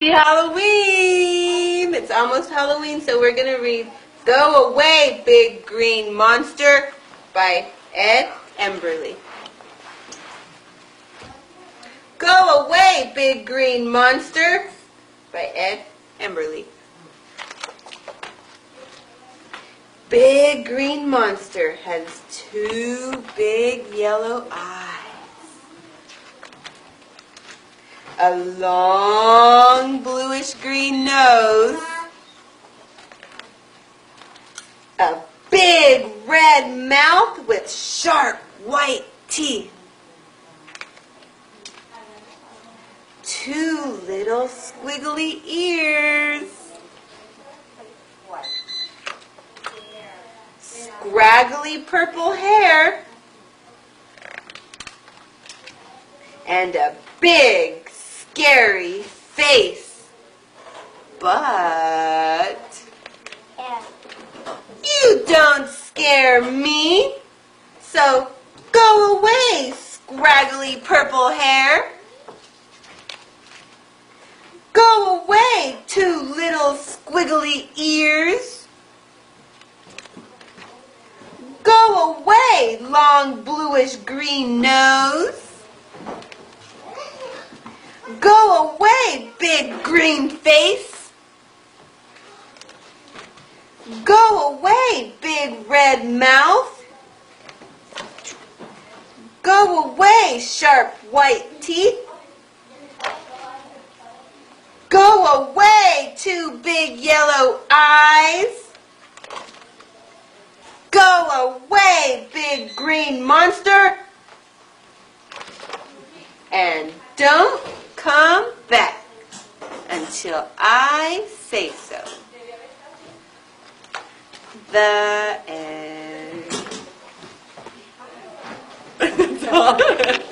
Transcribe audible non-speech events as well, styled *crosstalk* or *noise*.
Halloween! It's almost Halloween, so we're going to read Go Away, Big Green Monster by Ed Emberley. Go away, big green monster by Ed Emberley. Big green monster has two big yellow eyes. A long bluish green nose, a big red mouth with sharp white teeth, two little squiggly ears, scraggly purple hair, and a big scary face. But you don't scare me. So go away, scraggly purple hair. Go away, two little squiggly ears. Go away, long bluish green nose. Go away, big green face. Go away, big red mouth. Go away, sharp white teeth. Go away, two big yellow eyes. Go away, big green monster. And don't come back until I say so. The end. *laughs* *laughs*